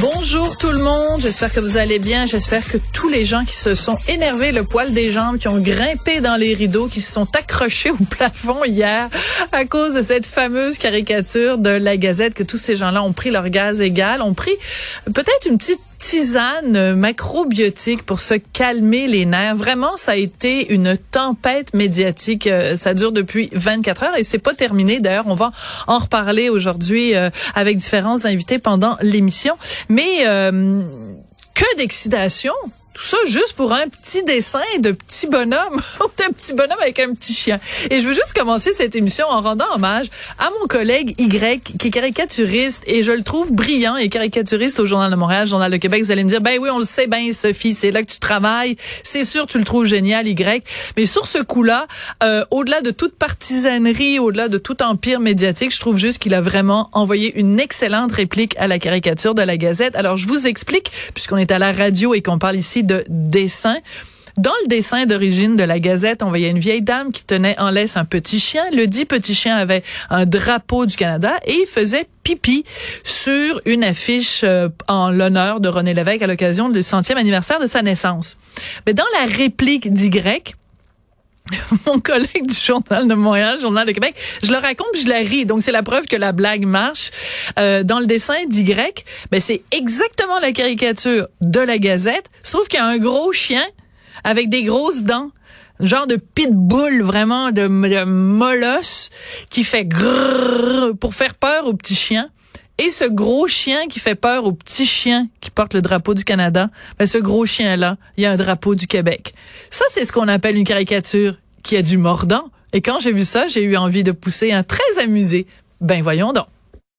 Bonjour tout le monde, j'espère que vous allez bien, j'espère que tous les gens qui se sont énervés le poil des jambes, qui ont grimpé dans les rideaux, qui se sont accrochés au plafond hier à cause de cette fameuse caricature de la Gazette, que tous ces gens-là ont pris leur gaz égal, ont pris peut-être une petite tisane macrobiotique pour se calmer les nerfs. Vraiment, ça a été une tempête médiatique. Euh, ça dure depuis 24 heures et c'est pas terminé. D'ailleurs, on va en reparler aujourd'hui euh, avec différents invités pendant l'émission. Mais euh, que d'excitation tout ça juste pour un petit dessin de petit bonhomme, d'un petit bonhomme avec un petit chien. Et je veux juste commencer cette émission en rendant hommage à mon collègue Y, qui est caricaturiste, et je le trouve brillant et caricaturiste au Journal de Montréal, Journal de Québec. Vous allez me dire, ben oui, on le sait bien, Sophie, c'est là que tu travailles. C'est sûr, tu le trouves génial, Y. Mais sur ce coup-là, euh, au-delà de toute partisanerie, au-delà de tout empire médiatique, je trouve juste qu'il a vraiment envoyé une excellente réplique à la caricature de la Gazette. Alors, je vous explique, puisqu'on est à la radio et qu'on parle ici de dessin. Dans le dessin d'origine de la Gazette, on voyait une vieille dame qui tenait en laisse un petit chien. Le dit petit chien avait un drapeau du Canada et il faisait pipi sur une affiche euh, en l'honneur de René Lévesque à l'occasion du centième anniversaire de sa naissance. Mais dans la réplique d'Y, mon collègue du Journal de Montréal, Journal de Québec, je le raconte je la ris. Donc, c'est la preuve que la blague marche. Euh, dans le dessin d'Y, ben, c'est exactement la caricature de la Gazette, sauf qu'il y a un gros chien avec des grosses dents genre de pitbull vraiment de, de molosse qui fait grrr pour faire peur aux petits chiens. Et ce gros chien qui fait peur aux petits chiens qui portent le drapeau du Canada, ben ce gros chien-là, il y a un drapeau du Québec. Ça, c'est ce qu'on appelle une caricature qui a du mordant. Et quand j'ai vu ça, j'ai eu envie de pousser un très amusé. Ben voyons donc.